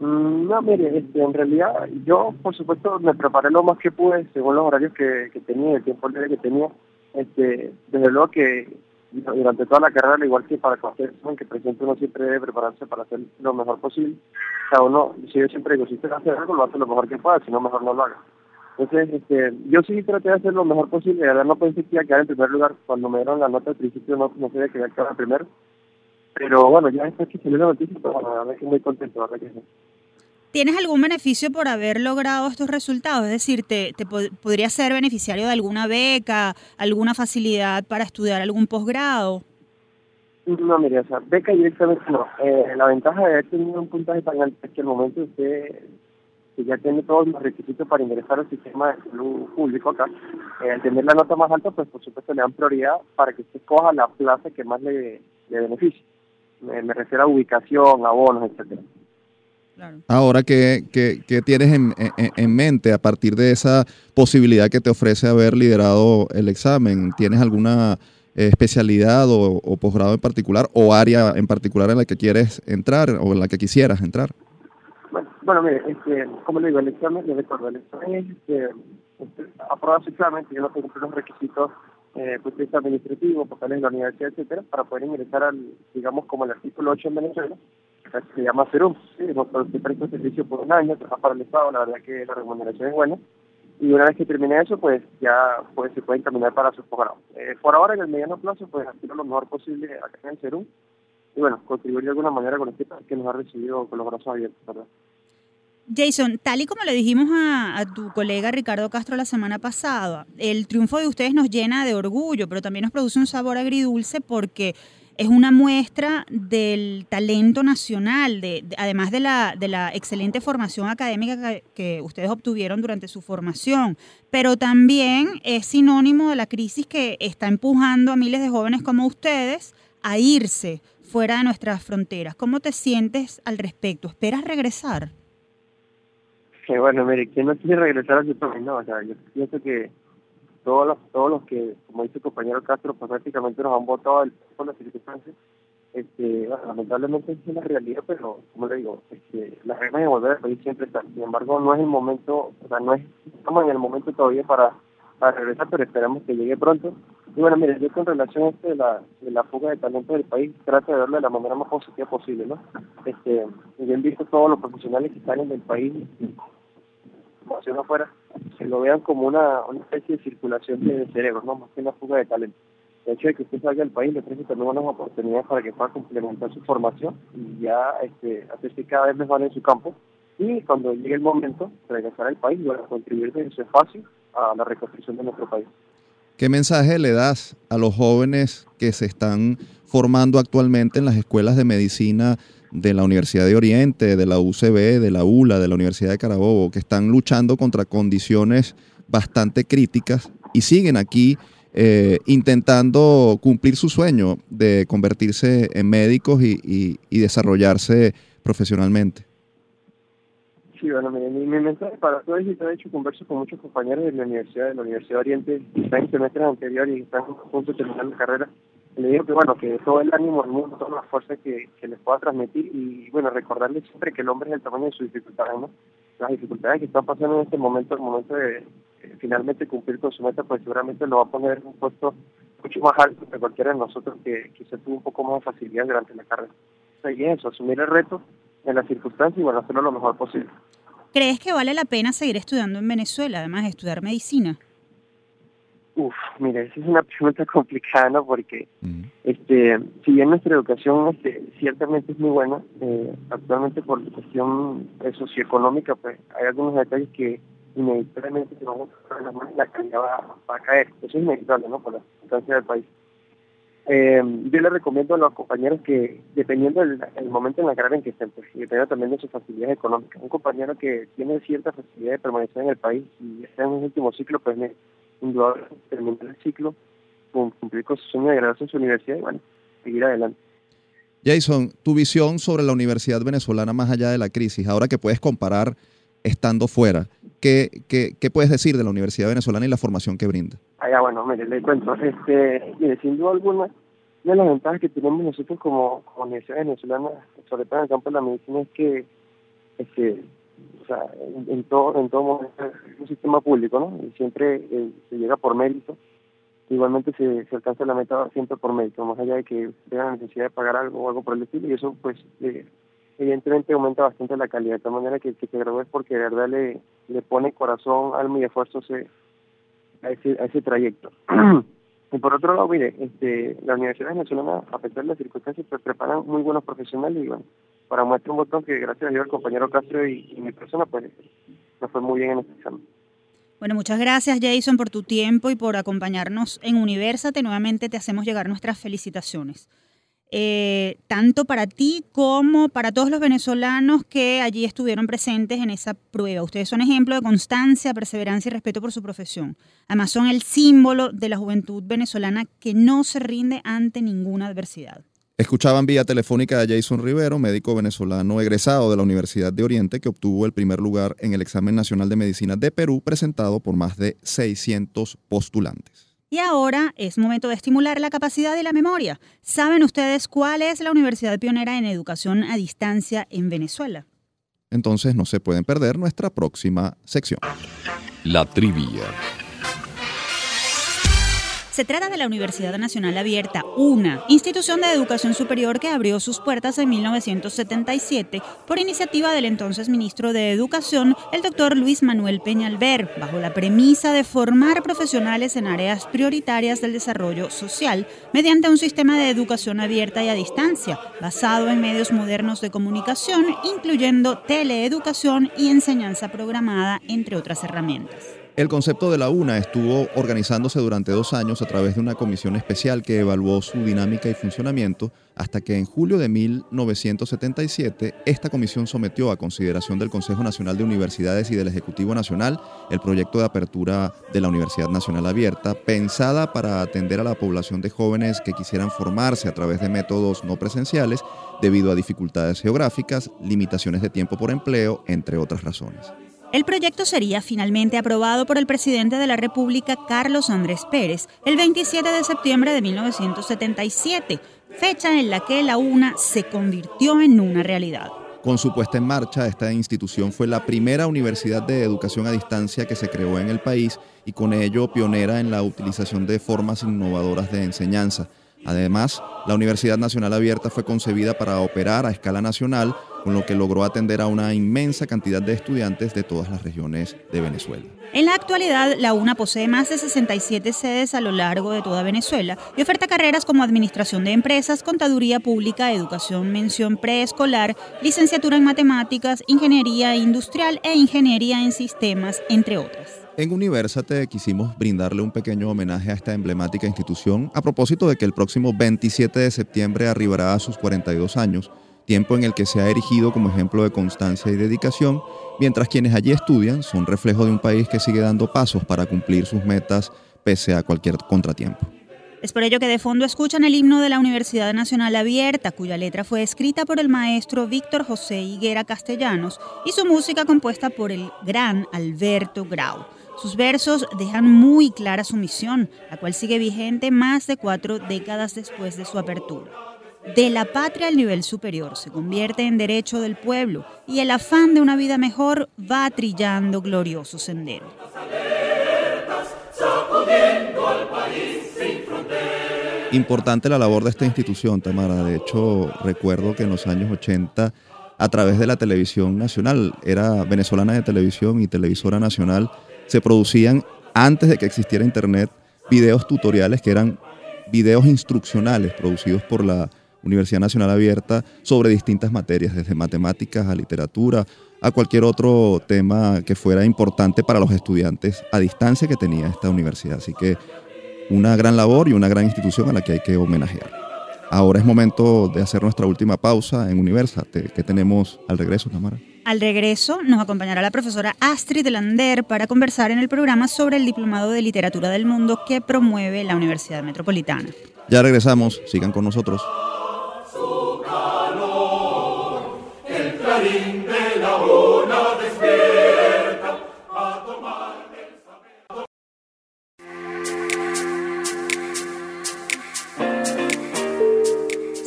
Mm, no, mire, este, en realidad yo, por supuesto, me preparé lo más que pude según los horarios que, que tenía, el tiempo libre que tenía. Este, desde luego que durante toda la carrera, al igual que para cualquier examen que presente, uno siempre debe prepararse para hacer lo mejor posible. O sea, uno, si yo siempre digo, si usted hace algo, lo hace lo mejor que pueda, si no, mejor no lo haga. Entonces, este, yo sí traté de hacer lo mejor posible. La verdad no pensé que iba a quedar en primer lugar. Cuando me dieron la nota al principio no, no sabía que iba a quedar primero. Pero bueno, ya después que salió la noticia, pues bueno, la verdad que muy contento. La verdad que ¿Tienes algún beneficio por haber logrado estos resultados? Es decir, ¿te, te podrías ser beneficiario de alguna beca, alguna facilidad para estudiar algún posgrado? No, mire, o sea, beca directamente no. Eh, la ventaja de haber tenido un puntaje tan alto es que al momento usted que ya tiene todos los requisitos para ingresar al sistema de salud público acá, eh, al tener la nota más alta, pues por supuesto le dan prioridad para que usted coja la plaza que más le, le beneficie. Me, refiero a ubicación, abonos, etcétera. Ahora, ¿qué, qué, tienes en, en, mente a partir de esa posibilidad que te ofrece haber liderado el examen? ¿Tienes alguna especialidad o, o posgrado en particular o área en particular en la que quieres entrar o en la que quisieras entrar? Bueno, mire, este, como le digo, el examen, le recuerdo, el examen es este, este, aprobado su examen, que yo no tengo los requisitos eh, pues, administrativo, papeles de la universidad, etcétera, para poder ingresar al, digamos, como el artículo 8 en Venezuela, que se llama CERUM, ¿sí? se presta servicio por un año, trabaja para el Estado, la verdad que la remuneración es buena, y una vez que termine eso, pues ya pues, se puede encaminar para sus posgrados. Eh, por ahora, en el mediano plazo, pues hacer lo mejor posible acá en el CERUM, y bueno, contribuir de alguna manera con este que nos ha recibido con los brazos abiertos, ¿verdad? Jason, tal y como le dijimos a, tu colega Ricardo Castro la semana pasada, el triunfo de ustedes nos llena de orgullo, pero también nos produce un sabor agridulce porque es una muestra del talento nacional, de, además de la, excelente formación académica que, que, ustedes obtuvieron durante su formación, pero también es sinónimo de la crisis que está empujando a miles de jóvenes como ustedes a irse fuera de nuestras fronteras. ¿Cómo te sientes al respecto? ¿Esperas regresar? Que bueno, mire, ¿quién no quiere regresar a su país? No, o sea, yo pienso que todos los, todos los que, como dice el compañero Castro, pues prácticamente nos han votado por las circunstancias, este, lamentablemente es una realidad, pero como le digo, este, las reglas de volver al país siempre están. Sin embargo, no es el momento, o sea, no es, estamos en el momento todavía para, para regresar, pero esperamos que llegue pronto. Y bueno, mire, yo con relación a este de la, de la fuga de talento del país, trato de verlo de la manera más positiva posible, ¿no? Este, bien visto todos los profesionales que están en el hacia afuera, se lo vean como una, una especie de circulación de cerebros, ¿no? más que una fuga de talento. El hecho de que usted salga del país le ofrece también unas oportunidades para que pueda complementar su formación y ya este, hacerse cada vez mejor en su campo. Y cuando llegue el momento, regresar al país y contribuir en su espacio a la reconstrucción de nuestro país. ¿Qué mensaje le das a los jóvenes que se están formando actualmente en las escuelas de medicina de la Universidad de Oriente, de la UCB, de la ULA, de la Universidad de Carabobo, que están luchando contra condiciones bastante críticas y siguen aquí eh, intentando cumplir su sueño de convertirse en médicos y, desarrollarse profesionalmente. Sí, bueno, mi, mi, mensaje para todos y de hecho converso con muchos compañeros de la Universidad, de la Universidad de Oriente, que están en semestres anteriores y están a punto de terminar la carrera le digo que bueno, que todo el ánimo del mundo, todas las fuerzas que, que les pueda transmitir y bueno, recordarles siempre que el hombre es el tamaño de sus dificultades, ¿no? Las dificultades que están pasando en este momento, el momento de eh, finalmente cumplir con su meta, pues seguramente lo va a poner en un puesto mucho más alto que cualquiera de nosotros que quizá tuvo un poco más de facilidad durante la carrera. Y eso, asumir el reto en las circunstancias y bueno, hacerlo lo mejor posible. ¿Crees que vale la pena seguir estudiando en Venezuela, además de estudiar medicina? Uf, mira, esa es una pregunta [LAUGHS] complicada, ¿no? Porque, este, si bien nuestra educación este, ciertamente es muy buena, eh, actualmente por la cuestión eh, socioeconómica, pues hay algunos detalles que inevitablemente se van a las manos y la calidad va, va, a caer. Eso es inevitable, ¿no? Por la circunstancia del país. Eh, yo le recomiendo a los compañeros que, dependiendo del el momento en la carrera en que estén, pues, y dependiendo también de sus facilidades económicas, un compañero que tiene cierta facilidad de permanecer en el país y está en un último ciclo, pues me indudablemente terminar el ciclo, cumplir con su sueño de graduarse en su universidad y bueno, seguir adelante. Jason, tu visión sobre la universidad venezolana más allá de la crisis, ahora que puedes comparar estando fuera, ¿qué, qué, qué puedes decir de la universidad venezolana y la formación que brinda? Ah, bueno, mire, le cuento. Este, mire, sin duda alguna, una de las ventajas que tenemos nosotros como, como universidad venezolana, sobre todo en el campo de la medicina, es que este, o sea, en, en, todo en todo momento es un sistema público, ¿no? Y siempre eh, se llega por mérito. Igualmente se, se alcanza la meta siempre por mérito, más allá de que tenga la necesidad de pagar algo o algo por el estilo, y eso pues eh, evidentemente aumenta bastante la calidad, de tal manera que, que te porque de verdad le, le pone corazón, alma y esfuerzo se, a, ese, a ese trayecto. [CLEARS THROAT] y por otro lado, mire, este, la Universidad Venezolana, a pesar de las circunstancias, pues preparan muy buenos profesionales y bueno, para muestra un botón que gracias a Dios el compañero Castro y, mi persona, pues nos fue muy bien en este examen. Bueno, muchas gracias Jason por tu tiempo y por acompañarnos en Universate. Nuevamente te hacemos llegar nuestras felicitaciones. Eh, tanto para ti como para todos los venezolanos que allí estuvieron presentes en esa prueba. Ustedes son ejemplo de constancia, perseverancia y respeto por su profesión. Además son el símbolo de la juventud venezolana que no se rinde ante ninguna adversidad. Escuchaban vía telefónica a Jason Rivero, médico venezolano egresado de la Universidad de Oriente, que obtuvo el primer lugar en el examen nacional de medicina de Perú, presentado por más de 600 postulantes. Y ahora es momento de estimular la capacidad y la memoria. ¿Saben ustedes cuál es la universidad pionera en educación a distancia en Venezuela? Entonces no se pueden perder nuestra próxima sección. La trivia. Se trata de la Universidad Nacional Abierta, una institución de educación superior que abrió sus puertas en 1977 por iniciativa del entonces ministro de Educación, el doctor Luis Manuel Peñalver, bajo la premisa de formar profesionales en áreas prioritarias del desarrollo social mediante un sistema de educación abierta y a distancia, basado en medios modernos de comunicación, incluyendo teleeducación y enseñanza programada, entre otras herramientas. El concepto de la UNA estuvo organizándose durante dos años a través de una comisión especial que evaluó su dinámica y funcionamiento hasta que en julio de 1977 esta comisión sometió a consideración del Consejo Nacional de Universidades y del Ejecutivo Nacional el proyecto de apertura de la Universidad Nacional Abierta, pensada para atender a la población de jóvenes que quisieran formarse a través de métodos no presenciales debido a dificultades geográficas, limitaciones de tiempo por empleo, entre otras razones. El proyecto sería finalmente aprobado por el presidente de la República, Carlos Andrés Pérez, el 27 de septiembre de 1977, fecha en la que la UNA se convirtió en una realidad. Con su puesta en marcha, esta institución fue la primera universidad de educación a distancia que se creó en el país y con ello pionera en la utilización de formas innovadoras de enseñanza. Además, la Universidad Nacional Abierta fue concebida para operar a escala nacional, con lo que logró atender a una inmensa cantidad de estudiantes de todas las regiones de Venezuela. En la actualidad, la UNA posee más de 67 sedes a lo largo de toda Venezuela y oferta carreras como Administración de Empresas, Contaduría Pública, Educación Mención Preescolar, Licenciatura en Matemáticas, Ingeniería Industrial e Ingeniería en Sistemas, entre otras. En Universate quisimos brindarle un pequeño homenaje a esta emblemática institución a propósito de que el próximo 27 de septiembre arribará a sus 42 años tiempo en el que se ha erigido como ejemplo de constancia y dedicación, mientras quienes allí estudian son reflejo de un país que sigue dando pasos para cumplir sus metas pese a cualquier contratiempo. Es por ello que de fondo escuchan el himno de la Universidad Nacional Abierta, cuya letra fue escrita por el maestro Víctor José Higuera Castellanos y su música compuesta por el gran Alberto Grau. Sus versos dejan muy clara su misión, la cual sigue vigente más de cuatro décadas después de su apertura. De la patria al nivel superior se convierte en derecho del pueblo y el afán de una vida mejor va trillando glorioso sendero. Importante la labor de esta institución, Tamara. De hecho, recuerdo que en los años 80, a través de la televisión nacional, era venezolana de televisión y televisora nacional, se producían, antes de que existiera Internet, videos tutoriales que eran videos instruccionales producidos por la Universidad Nacional Abierta sobre distintas materias, desde matemáticas a literatura, a cualquier otro tema que fuera importante para los estudiantes a distancia que tenía esta universidad. Así que una gran labor y una gran institución a la que hay que homenajear. Ahora es momento de hacer nuestra última pausa en Universate. ¿Qué tenemos al regreso, Tamara? Al regreso nos acompañará la profesora Astrid Lander para conversar en el programa sobre el Diplomado de Literatura del Mundo que promueve la Universidad Metropolitana. Ya regresamos, sigan con nosotros.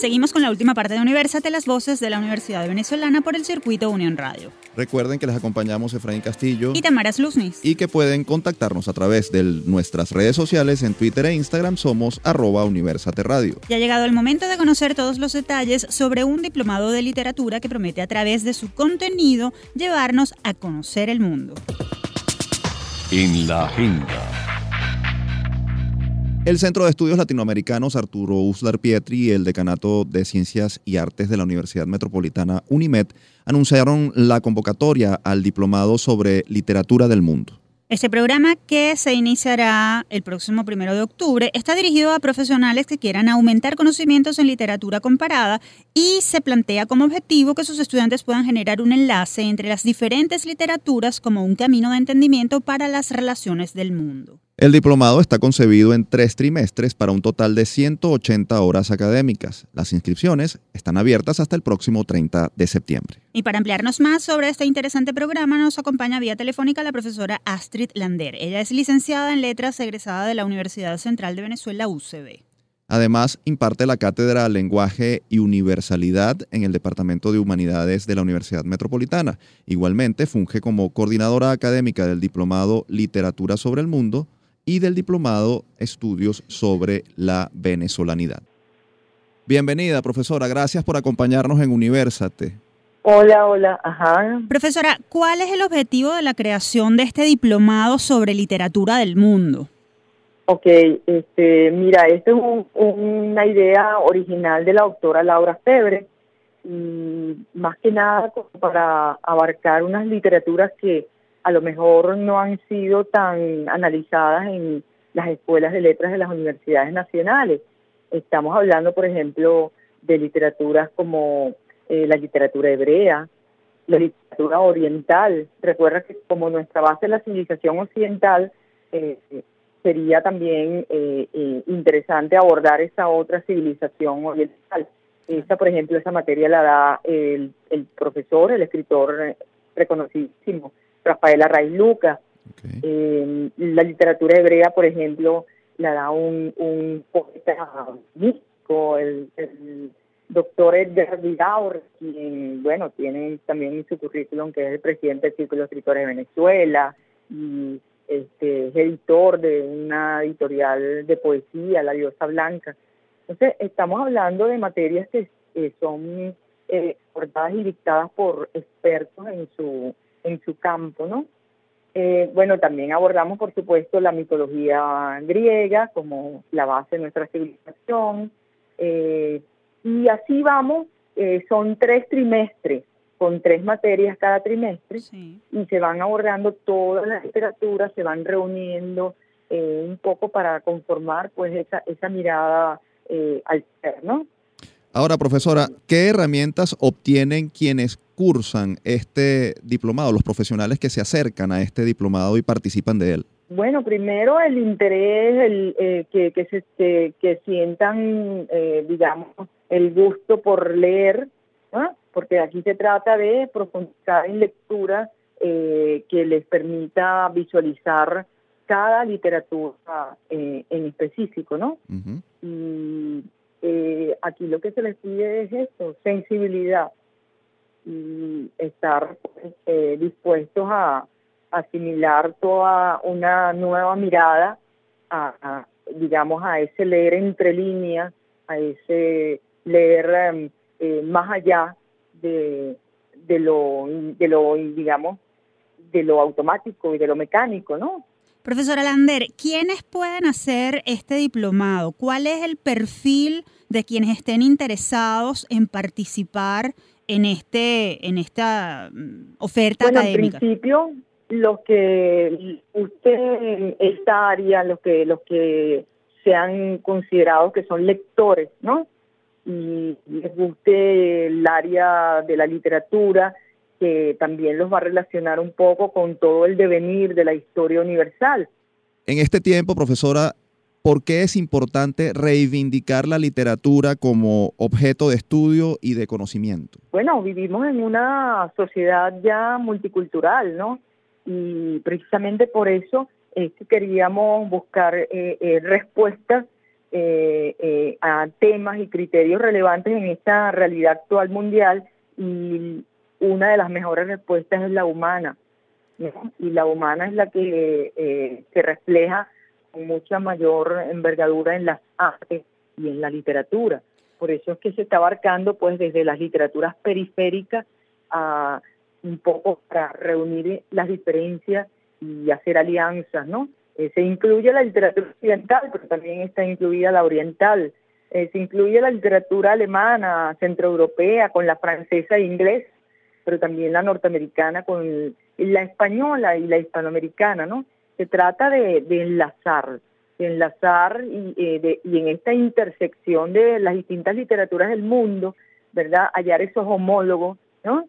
Seguimos con la última parte de Universate, las voces de la Universidad Venezolana por el circuito Unión Radio. Recuerden que les acompañamos Efraín Castillo y Tamara Sluznis. Y que pueden contactarnos a través de nuestras redes sociales en Twitter e Instagram. Somos arroba Universate Radio. Ya ha llegado el momento de conocer todos los detalles sobre un diplomado de literatura que promete a través de su contenido llevarnos a conocer el mundo. En la agenda. El Centro de Estudios Latinoamericanos Arturo Uslar Pietri y el Decanato de Ciencias y Artes de la Universidad Metropolitana UNIMED anunciaron la convocatoria al Diplomado sobre Literatura del Mundo. Este programa, que se iniciará el próximo primero de octubre, está dirigido a profesionales que quieran aumentar conocimientos en literatura comparada y se plantea como objetivo que sus estudiantes puedan generar un enlace entre las diferentes literaturas como un camino de entendimiento para las relaciones del mundo. El diplomado está concebido en tres trimestres para un total de 180 horas académicas. Las inscripciones están abiertas hasta el próximo 30 de septiembre. Y para ampliarnos más sobre este interesante programa nos acompaña vía telefónica la profesora Astrid Lander. Ella es licenciada en letras egresada de la Universidad Central de Venezuela, UCB. Además, imparte la cátedra Lenguaje y Universalidad en el Departamento de Humanidades de la Universidad Metropolitana. Igualmente, funge como coordinadora académica del Diplomado Literatura sobre el Mundo y del diplomado Estudios sobre la Venezolanidad. Bienvenida, profesora. Gracias por acompañarnos en Universate. Hola, hola. Ajá. Profesora, ¿cuál es el objetivo de la creación de este diplomado sobre literatura del mundo? Ok, este, mira, esta es una idea original de la doctora Laura Febre, y más que nada para abarcar unas literaturas que a lo mejor no han sido tan analizadas en las escuelas de letras de las universidades nacionales. Estamos hablando, por ejemplo, de literaturas como eh, la literatura hebrea, la literatura oriental. Recuerda que como nuestra base es la civilización occidental, eh, sería también eh, interesante abordar esa otra civilización oriental. Esa, por ejemplo, esa materia la da el, el profesor, el escritor reconocidísimo Rafaela Raiz Luca. Eh, la literatura hebrea, por ejemplo, la da un, un poeta místico, el, doctor Edgar Vidaur, quien, bueno, tiene también en su currículum que es el presidente del Círculo de Escritores de Venezuela y este, es editor de una editorial de poesía, La Diosa Blanca. Entonces, estamos hablando de materias que son eh, y dictadas por expertos en su en su campo, ¿no? Eh, bueno, también abordamos, por supuesto, la mitología griega como la base de nuestra civilización. Eh, y así vamos, eh, son tres trimestres, con tres materias cada trimestre, y se van abordando todas las literaturas, se van reuniendo un poco para conformar pues esa, esa mirada al ser, ¿no? Ahora, profesora, ¿qué herramientas obtienen quienes cursan este diplomado, los profesionales que se acercan a este diplomado y participan de él? Bueno, primero el interés, el, eh, que, que, se, que, sientan, eh, digamos, el gusto por leer, porque aquí se trata de profundizar en lectura eh, que les permita visualizar cada literatura eh, en específico, ¿no? Y eh, aquí lo que se les pide es esto, sensibilidad estar eh, dispuestos a asimilar toda una nueva mirada a, digamos, a ese leer entre líneas, a ese leer em, eh, más allá de, de lo, de lo, digamos, de lo automático y de lo mecánico, ¿no? Profesora Lander, ¿quiénes pueden hacer este diplomado? ¿Cuál es el perfil de quienes estén interesados en participar en este en esta mm, oferta bueno, académica? En principio, los que usted esta área, los que los que se han considerado que son lectores, ¿no? Y les guste el área de la literatura, que también los va a relacionar un poco con todo el devenir de la historia universal. En este tiempo, profesora, ¿por qué es importante reivindicar la literatura como objeto de estudio y de conocimiento? Bueno, vivimos en una sociedad ya multicultural, ¿no? Y precisamente por eso es que queríamos buscar eh, eh, respuestas eh, a temas y criterios relevantes en esta realidad actual mundial y una de las mejores respuestas es la humana. Y la humana es la que eh, se refleja con mucha mayor envergadura en las artes y en la literatura. Por eso es que se está abarcando pues desde las literaturas periféricas a un poco para reunir las diferencias y hacer alianzas, ¿no? Eh, se incluye la literatura occidental, pero también está incluida la oriental. Eh, se incluye la literatura alemana, centroeuropea, con la francesa e inglesa pero también la norteamericana con la española y la hispanoamericana, ¿no? Se trata de, enlazar, de enlazar y, eh, y en esta intersección de las distintas literaturas del mundo, ¿verdad? Hallar esos homólogos, ¿no?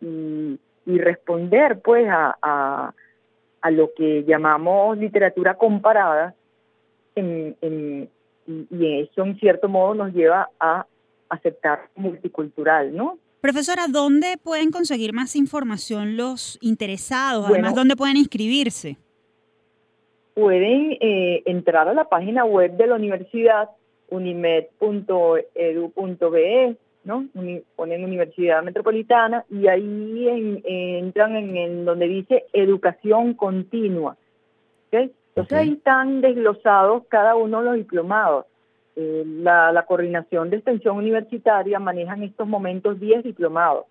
Y, responder, pues, a, a, a, lo que llamamos literatura comparada, en, en, y eso en cierto modo nos lleva a aceptar multicultural, ¿no? Profesora, ¿dónde pueden conseguir más información los interesados? Además, ¿dónde pueden inscribirse? Pueden eh, entrar a la página web de la universidad, unimed.edu.be, ¿no? ponen Universidad Metropolitana y ahí entran en, donde dice Educación Continua. Entonces ahí están desglosados cada uno de los diplomados. Eh, la, coordinación de extensión universitaria maneja en estos momentos 10 diplomados.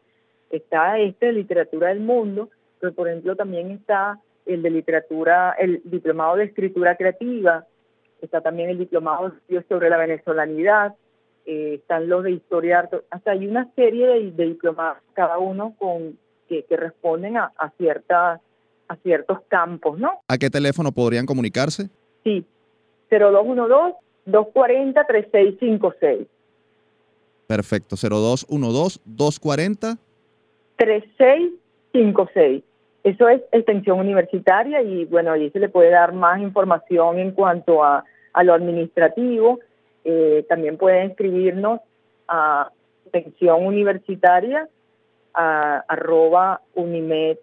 Está este de literatura del mundo, pero por ejemplo también está el de literatura, el diplomado de escritura creativa, está también el diplomado de sobre la venezolanidad, eh, están los de historia, hasta hay una serie de, diplomados, cada uno con que, responden a, a, a ciertos campos, ¿no? ¿A qué teléfono podrían comunicarse? Sí, 0212 240-3656. Perfecto, 0212-240. 3656. Eso es extensión universitaria y bueno, ahí se le puede dar más información en cuanto a, lo administrativo. Eh, también pueden escribirnos a extensión universitaria a arroba unimed.edu.be.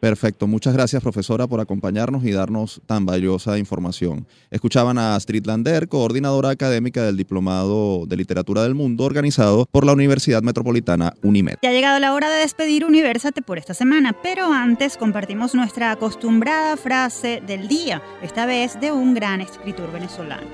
Perfecto, muchas gracias profesora por acompañarnos y darnos tan valiosa información. Escuchaban a Astrid Lander, coordinadora académica del Diplomado de Literatura del Mundo organizado por la Universidad Metropolitana UNIMED. Ya ha llegado la hora de despedir Universate por esta semana, pero antes compartimos nuestra acostumbrada frase del día, esta vez de un gran escritor venezolano.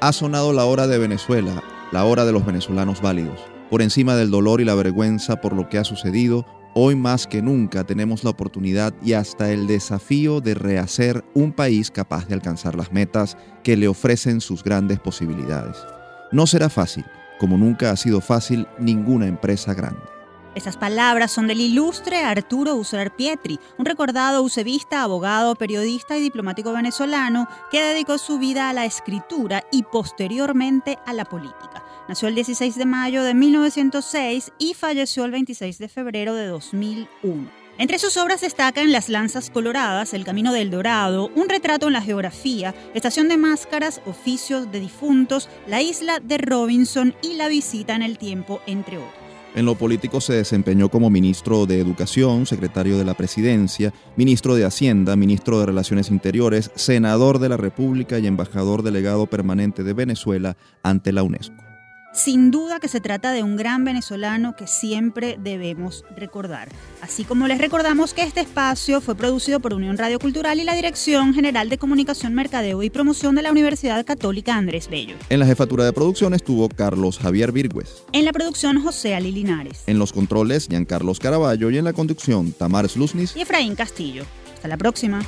Ha sonado la hora de Venezuela, la hora de los venezolanos válidos. Por encima del dolor y la vergüenza por lo que ha sucedido, hoy más que nunca tenemos la oportunidad y hasta el desafío de rehacer un país capaz de alcanzar las metas que le ofrecen sus grandes posibilidades. No será fácil, como nunca ha sido fácil ninguna empresa grande. Esas palabras son del ilustre Arturo Uslar Pietri, un recordado usevista, abogado, periodista y diplomático venezolano que dedicó su vida a la escritura y posteriormente a la política. Nació el 16 de mayo de 1906 y falleció el 26 de febrero de 2001. Entre sus obras destacan Las Lanzas Coloradas, El Camino del Dorado, Un retrato en la geografía, Estación de Máscaras, Oficios de Difuntos, La Isla de Robinson y La Visita en el Tiempo, entre otros. En lo político se desempeñó como ministro de Educación, secretario de la Presidencia, ministro de Hacienda, ministro de Relaciones Interiores, senador de la República y embajador delegado permanente de Venezuela ante la UNESCO. Sin duda que se trata de un gran venezolano que siempre debemos recordar. Así como les recordamos que este espacio fue producido por Unión Radio Cultural y la Dirección General de Comunicación, Mercadeo y Promoción de la Universidad Católica Andrés Bello. En la jefatura de producción estuvo Carlos Javier Virgües. En la producción José Ali Linares. En los controles Giancarlos Caraballo y en la conducción Tamar Sluznis y Efraín Castillo. Hasta la próxima.